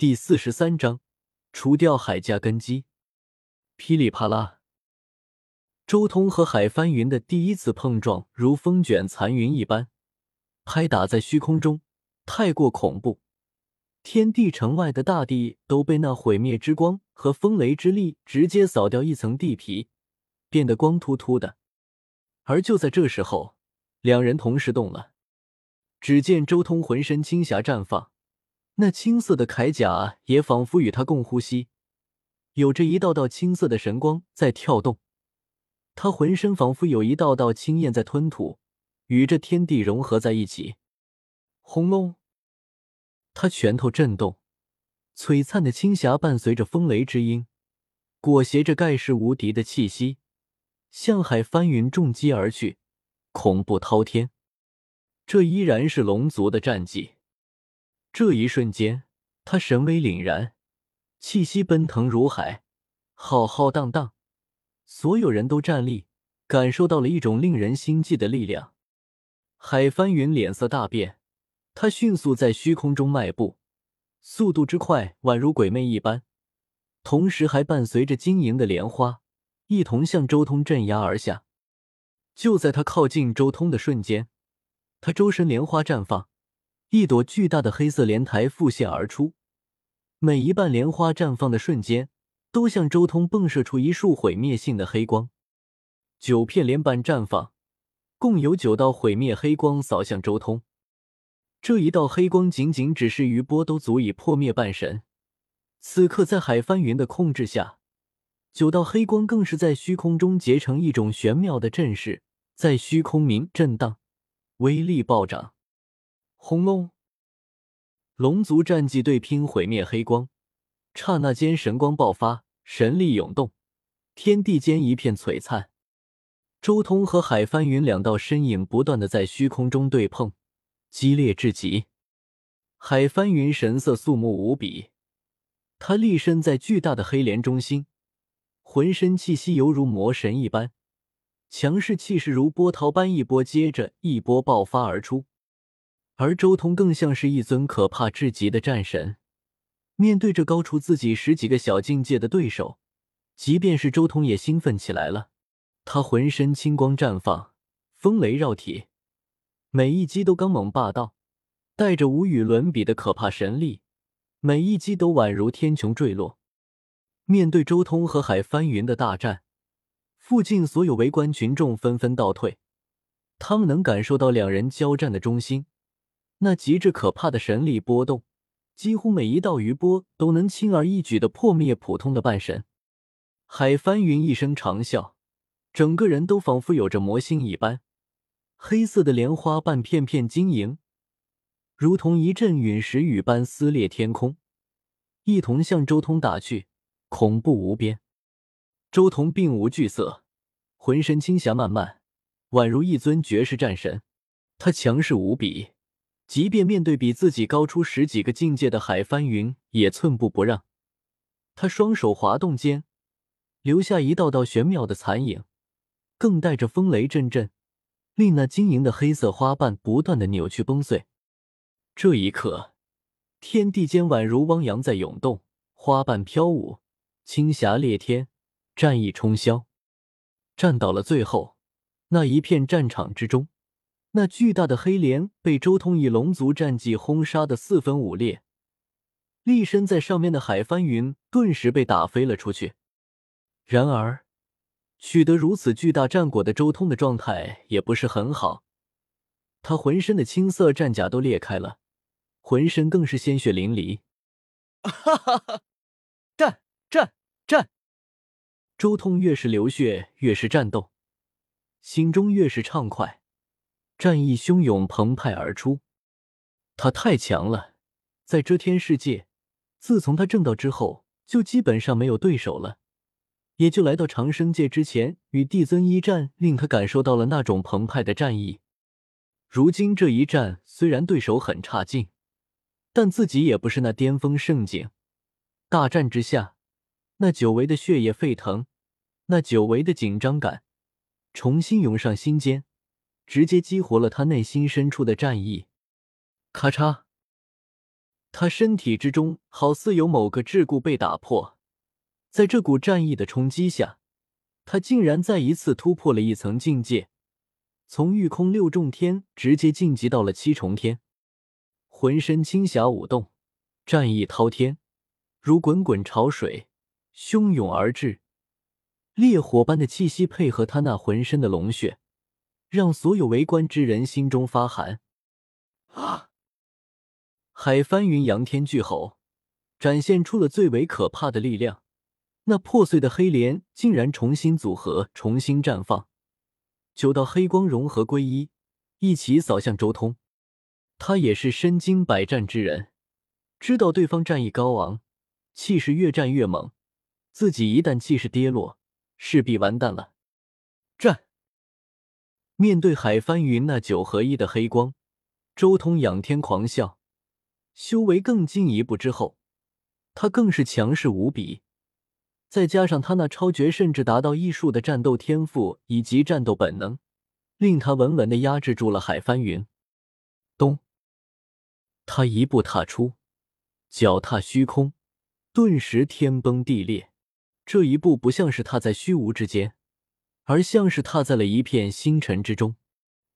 第四十三章，除掉海家根基。噼里啪啦，周通和海翻云的第一次碰撞如风卷残云一般，拍打在虚空中，太过恐怖。天地城外的大地都被那毁灭之光和风雷之力直接扫掉一层地皮，变得光秃秃的。而就在这时候，两人同时动了。只见周通浑身青霞绽放。那青色的铠甲也仿佛与他共呼吸，有着一道道青色的神光在跳动。他浑身仿佛有一道道青焰在吞吐，与这天地融合在一起。轰隆！他拳头震动，璀璨的青霞伴随着风雷之音，裹挟着盖世无敌的气息，向海翻云重击而去，恐怖滔天。这依然是龙族的战绩。这一瞬间，他神威凛然，气息奔腾如海，浩浩荡荡。所有人都站立，感受到了一种令人心悸的力量。海翻云脸色大变，他迅速在虚空中迈步，速度之快，宛如鬼魅一般，同时还伴随着晶莹的莲花，一同向周通镇压而下。就在他靠近周通的瞬间，他周身莲花绽放。一朵巨大的黑色莲台复现而出，每一瓣莲花绽放的瞬间，都向周通迸射出一束毁灭性的黑光。九片莲瓣绽放，共有九道毁灭黑光扫向周通。这一道黑光仅仅只是余波，都足以破灭半神。此刻在海翻云的控制下，九道黑光更是在虚空中结成一种玄妙的阵势，在虚空鸣震荡，威力暴涨。轰隆！龙族战绩对拼毁灭黑光，刹那间神光爆发，神力涌动，天地间一片璀璨。周通和海翻云两道身影不断的在虚空中对碰，激烈至极。海翻云神色肃穆无比，他立身在巨大的黑莲中心，浑身气息犹如魔神一般，强势气势如波涛般一波接着一波爆发而出。而周通更像是一尊可怕至极的战神，面对着高出自己十几个小境界的对手，即便是周通也兴奋起来了。他浑身青光绽放，风雷绕体，每一击都刚猛霸道，带着无与伦比的可怕神力，每一击都宛如天穹坠落。面对周通和海翻云的大战，附近所有围观群众纷纷倒退，他们能感受到两人交战的中心。那极致可怕的神力波动，几乎每一道余波都能轻而易举的破灭普通的半神。海翻云一声长啸，整个人都仿佛有着魔性一般，黑色的莲花瓣片片晶莹，如同一阵陨石雨般撕裂天空，一同向周通打去，恐怖无边。周通并无惧色，浑身青霞漫漫，宛如一尊绝世战神，他强势无比。即便面对比自己高出十几个境界的海翻云，也寸步不让。他双手滑动间，留下一道道玄妙的残影，更带着风雷阵阵，令那晶莹的黑色花瓣不断的扭曲崩碎。这一刻，天地间宛如汪洋在涌动，花瓣飘舞，青霞裂天，战意冲霄。战到了最后，那一片战场之中。那巨大的黑莲被周通以龙族战绩轰杀的四分五裂，立身在上面的海翻云顿时被打飞了出去。然而，取得如此巨大战果的周通的状态也不是很好，他浑身的青色战甲都裂开了，浑身更是鲜血淋漓。哈哈哈！战战战！周通越是流血，越是战斗，心中越是畅快。战意汹涌澎湃而出，他太强了，在遮天世界，自从他正道之后，就基本上没有对手了。也就来到长生界之前，与帝尊一战，令他感受到了那种澎湃的战意。如今这一战，虽然对手很差劲，但自己也不是那巅峰盛景。大战之下，那久违的血液沸腾，那久违的紧张感，重新涌上心间。直接激活了他内心深处的战意，咔嚓！他身体之中好似有某个桎梏被打破，在这股战意的冲击下，他竟然再一次突破了一层境界，从御空六重天直接晋级到了七重天，浑身青霞舞动，战意滔天，如滚滚潮水，汹涌而至。烈火般的气息配合他那浑身的龙血，让所有围观之人心中发寒。啊！海翻云扬天巨吼，展现出了最为可怕的力量。那破碎的黑莲竟然重新组合，重新绽放，九道黑光融合归一，一起扫向周通。他也是身经百战之人，知道对方战意高昂，气势越战越猛，自己一旦气势跌落。势必完蛋了！战！面对海翻云那九合一的黑光，周通仰天狂笑。修为更进一步之后，他更是强势无比。再加上他那超绝甚至达到异术的战斗天赋以及战斗本能，令他稳稳的压制住了海翻云。咚！他一步踏出，脚踏虚空，顿时天崩地裂。这一步不像是踏在虚无之间，而像是踏在了一片星辰之中，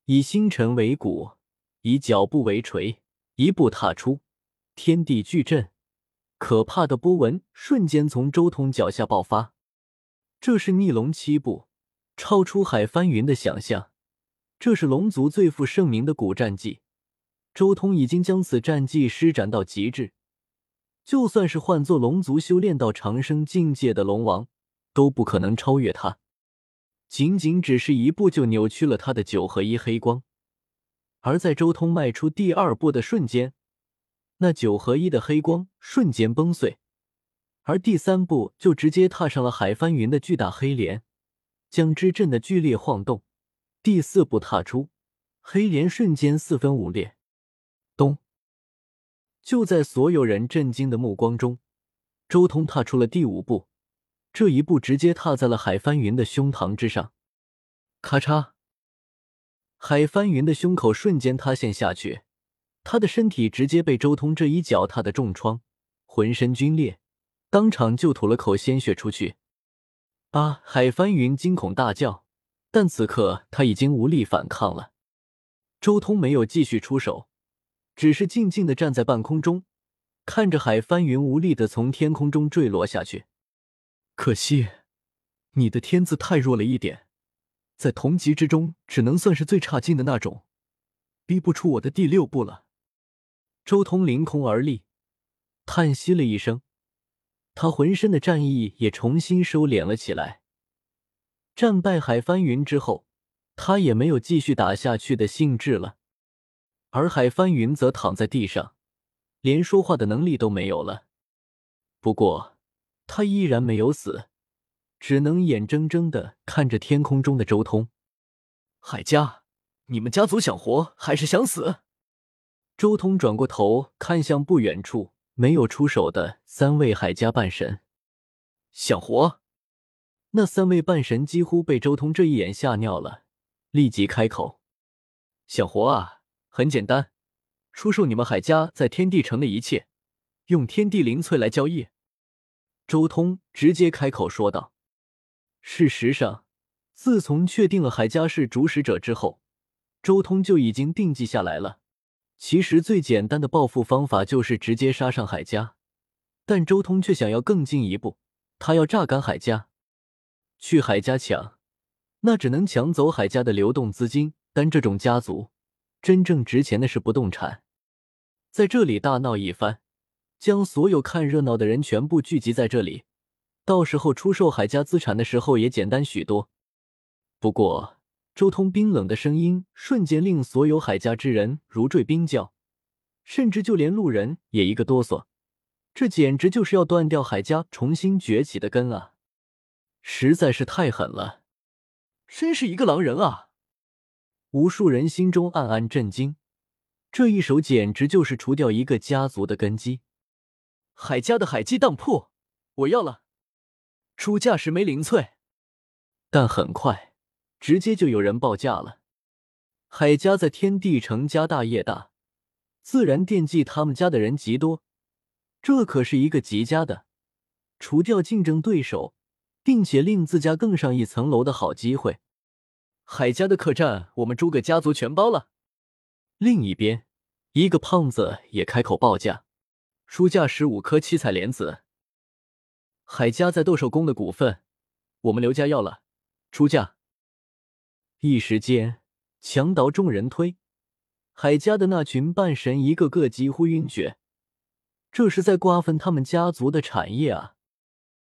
以星辰为骨，以脚步为锤，一步踏出，天地巨震，可怕的波纹瞬间从周通脚下爆发。这是逆龙七步，超出海翻云的想象。这是龙族最负盛名的古战技，周通已经将此战技施展到极致。就算是换做龙族修炼到长生境界的龙王，都不可能超越他。仅仅只是一步就扭曲了他的九合一黑光，而在周通迈出第二步的瞬间，那九合一的黑光瞬间崩碎，而第三步就直接踏上了海翻云的巨大黑莲，将之震得剧烈晃动。第四步踏出，黑莲瞬间四分五裂。咚！就在所有人震惊的目光中，周通踏出了第五步，这一步直接踏在了海翻云的胸膛之上。咔嚓，海翻云的胸口瞬间塌陷下去，他的身体直接被周通这一脚踏的重创，浑身皲裂，当场就吐了口鲜血出去。啊！海翻云惊恐大叫，但此刻他已经无力反抗了。周通没有继续出手。只是静静的站在半空中，看着海翻云无力的从天空中坠落下去。可惜，你的天资太弱了一点，在同级之中只能算是最差劲的那种，逼不出我的第六步了。周通凌空而立，叹息了一声，他浑身的战意也重新收敛了起来。战败海翻云之后，他也没有继续打下去的兴致了。而海翻云则躺在地上，连说话的能力都没有了。不过，他依然没有死，只能眼睁睁的看着天空中的周通。海家，你们家族想活还是想死？周通转过头看向不远处没有出手的三位海家半神，想活？那三位半神几乎被周通这一眼吓尿了，立即开口：“想活啊！”很简单，出售你们海家在天地城的一切，用天地灵翠来交易。周通直接开口说道。事实上，自从确定了海家是主使者之后，周通就已经定计下来了。其实最简单的报复方法就是直接杀上海家，但周通却想要更进一步，他要榨干海家，去海家抢，那只能抢走海家的流动资金。但这种家族。真正值钱的是不动产，在这里大闹一番，将所有看热闹的人全部聚集在这里，到时候出售海家资产的时候也简单许多。不过，周通冰冷的声音瞬间令所有海家之人如坠冰窖，甚至就连路人也一个哆嗦。这简直就是要断掉海家重新崛起的根啊！实在是太狠了，真是一个狼人啊！无数人心中暗暗震惊，这一手简直就是除掉一个家族的根基。海家的海鸡当铺，我要了，出价十枚灵翠。但很快，直接就有人报价了。海家在天地城家大业大，自然惦记他们家的人极多。这可是一个极佳的除掉竞争对手，并且令自家更上一层楼的好机会。海家的客栈，我们诸个家族全包了。另一边，一个胖子也开口报价，出价十五颗七彩莲子。海家在斗兽宫的股份，我们刘家要了，出价。一时间，墙倒众人推，海家的那群半神一个个几乎晕厥。这是在瓜分他们家族的产业啊！